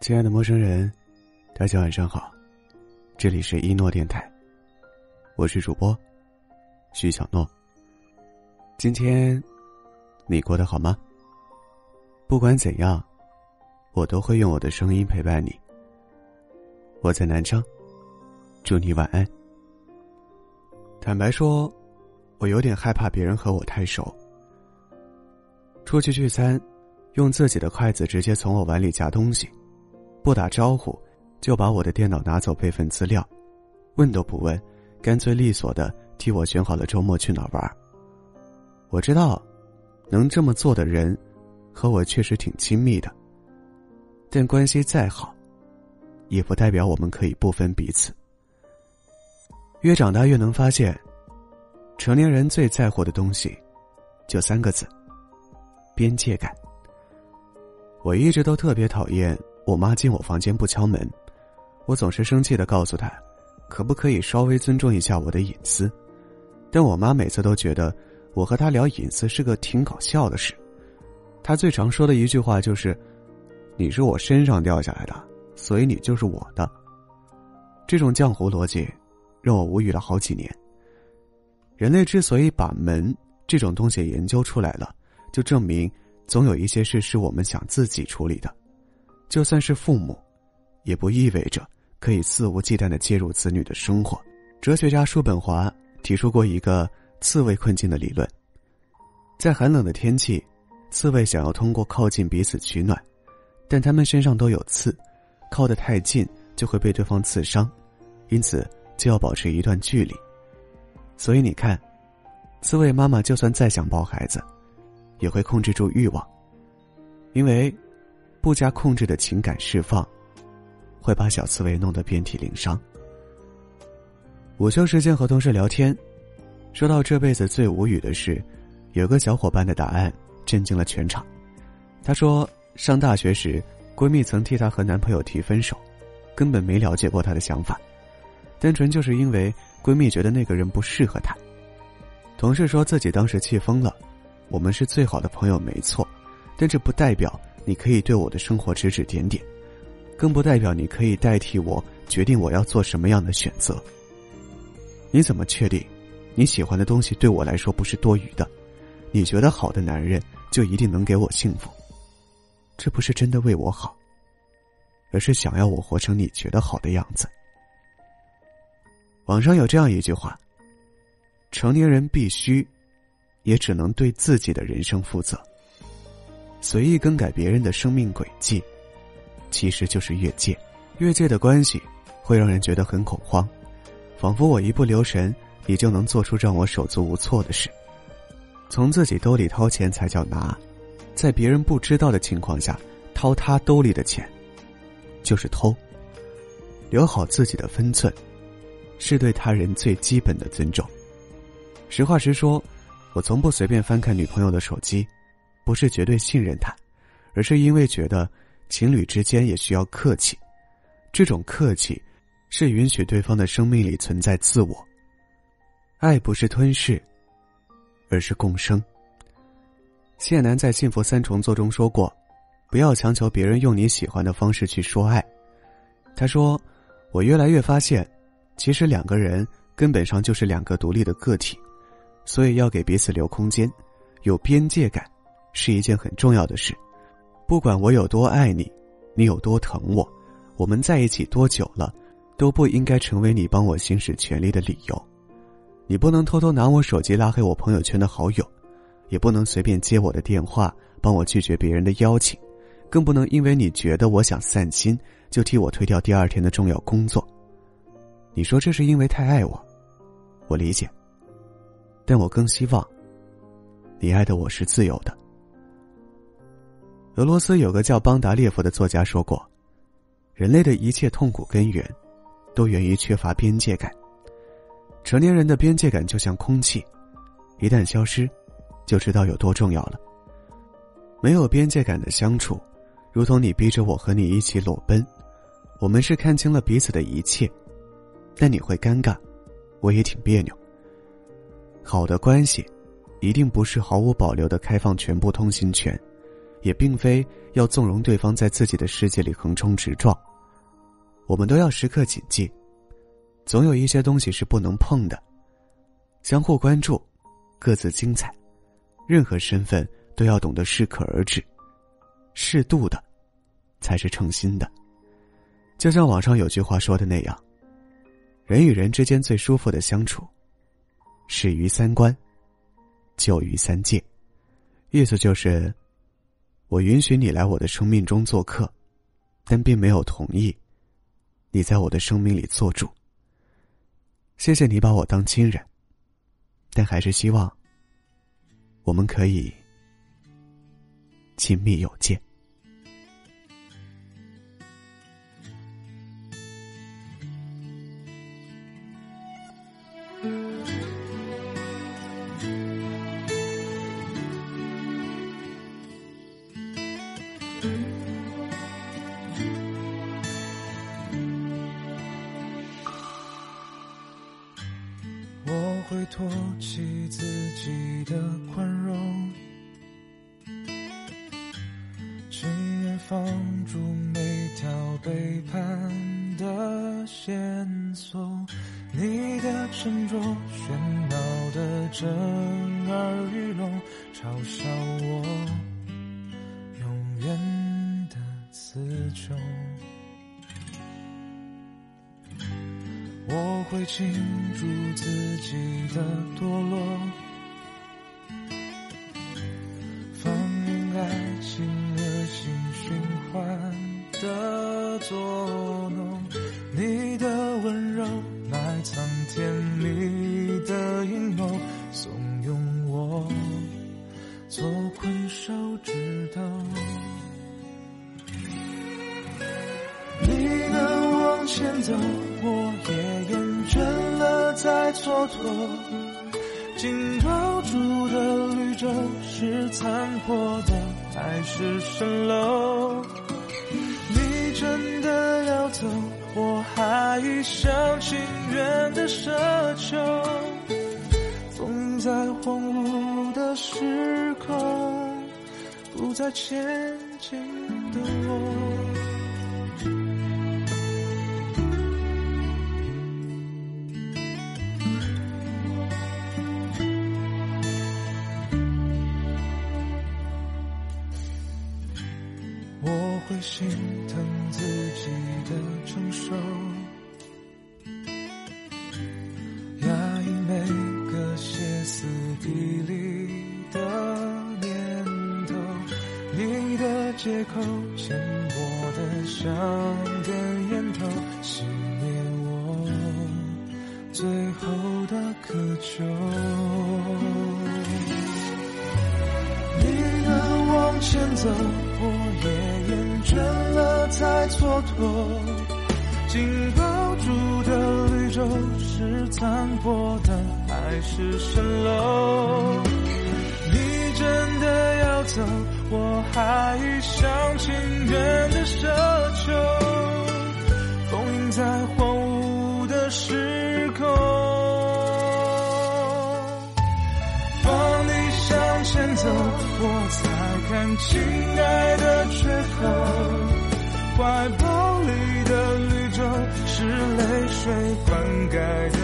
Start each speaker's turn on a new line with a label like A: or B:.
A: 亲爱的陌生人，大家晚上好，这里是一诺电台，我是主播徐小诺。今天你过得好吗？不管怎样，我都会用我的声音陪伴你。我在南昌，祝你晚安。坦白说，我有点害怕别人和我太熟。出去聚餐，用自己的筷子直接从我碗里夹东西。不打招呼，就把我的电脑拿走备份资料，问都不问，干脆利索的替我选好了周末去哪玩。我知道，能这么做的人，和我确实挺亲密的。但关系再好，也不代表我们可以不分彼此。越长大越能发现，成年人最在乎的东西，就三个字：边界感。我一直都特别讨厌。我妈进我房间不敲门，我总是生气的告诉她，可不可以稍微尊重一下我的隐私？但我妈每次都觉得我和她聊隐私是个挺搞笑的事。她最常说的一句话就是：“你是我身上掉下来的，所以你就是我的。”这种浆糊逻辑让我无语了好几年。人类之所以把门这种东西研究出来了，就证明总有一些事是我们想自己处理的。就算是父母，也不意味着可以肆无忌惮的介入子女的生活。哲学家叔本华提出过一个刺猬困境的理论：在寒冷的天气，刺猬想要通过靠近彼此取暖，但它们身上都有刺，靠得太近就会被对方刺伤，因此就要保持一段距离。所以你看，刺猬妈妈就算再想抱孩子，也会控制住欲望，因为。不加控制的情感释放，会把小刺猬弄得遍体鳞伤。午休时间和同事聊天，说到这辈子最无语的事，有个小伙伴的答案震惊了全场。他说，上大学时，闺蜜曾替她和男朋友提分手，根本没了解过她的想法，单纯就是因为闺蜜觉得那个人不适合她。同事说自己当时气疯了，我们是最好的朋友没错，但这不代表。你可以对我的生活指指点点，更不代表你可以代替我决定我要做什么样的选择。你怎么确定你喜欢的东西对我来说不是多余的？你觉得好的男人就一定能给我幸福？这不是真的为我好，而是想要我活成你觉得好的样子。网上有这样一句话：成年人必须，也只能对自己的人生负责。随意更改别人的生命轨迹，其实就是越界。越界的关系会让人觉得很恐慌，仿佛我一不留神，你就能做出让我手足无措的事。从自己兜里掏钱才叫拿，在别人不知道的情况下掏他兜里的钱，就是偷。留好自己的分寸，是对他人最基本的尊重。实话实说，我从不随便翻看女朋友的手机。不是绝对信任他，而是因为觉得情侣之间也需要客气。这种客气，是允许对方的生命里存在自我。爱不是吞噬，而是共生。谢楠在《幸福三重奏》中说过：“不要强求别人用你喜欢的方式去说爱。”他说：“我越来越发现，其实两个人根本上就是两个独立的个体，所以要给彼此留空间，有边界感。”是一件很重要的事，不管我有多爱你，你有多疼我，我们在一起多久了，都不应该成为你帮我行使权利的理由。你不能偷偷拿我手机拉黑我朋友圈的好友，也不能随便接我的电话帮我拒绝别人的邀请，更不能因为你觉得我想散心，就替我推掉第二天的重要工作。你说这是因为太爱我，我理解，但我更希望，你爱的我是自由的。俄罗斯有个叫邦达列夫的作家说过：“人类的一切痛苦根源，都源于缺乏边界感。成年人的边界感就像空气，一旦消失，就知道有多重要了。没有边界感的相处，如同你逼着我和你一起裸奔，我们是看清了彼此的一切，但你会尴尬，我也挺别扭。好的关系，一定不是毫无保留的开放全部通行权。”也并非要纵容对方在自己的世界里横冲直撞。我们都要时刻谨记，总有一些东西是不能碰的。相互关注，各自精彩。任何身份都要懂得适可而止，适度的，才是称心的。就像网上有句话说的那样，人与人之间最舒服的相处，始于三观，就于三界。意思就是，我允许你来我的生命中做客，但并没有同意你在我的生命里做主。谢谢你把我当亲人，但还是希望我们可以亲密有间。
B: 我会托起自己的宽容，情愿放逐每条背叛的线索。你的沉着喧闹的震耳欲聋，嘲笑我人的词穷。我会庆祝自己的堕落，我也。厌倦了再蹉跎，紧抱住的绿洲是残破的还是蜃楼？你真的要走，我还一厢情愿的奢求，封印在荒芜的时空，不再前进的我。薄的烟头，熄灭我最后的渴求。你能往前走，我也厌。倦了才蹉跎，紧抱住的绿洲是残破的还是蜃楼？走，我还一厢情愿的奢求，封印在荒芜的时空。放你向前走，我才看清爱的缺口。怀抱里的绿洲是泪水灌溉的